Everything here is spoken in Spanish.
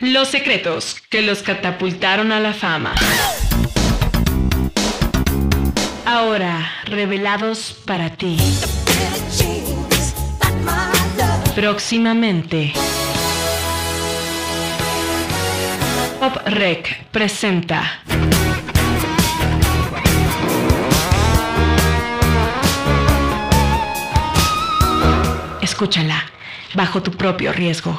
Los secretos que los catapultaron a la fama. Ahora revelados para ti. Próximamente. Pop Rec presenta. Escúchala bajo tu propio riesgo.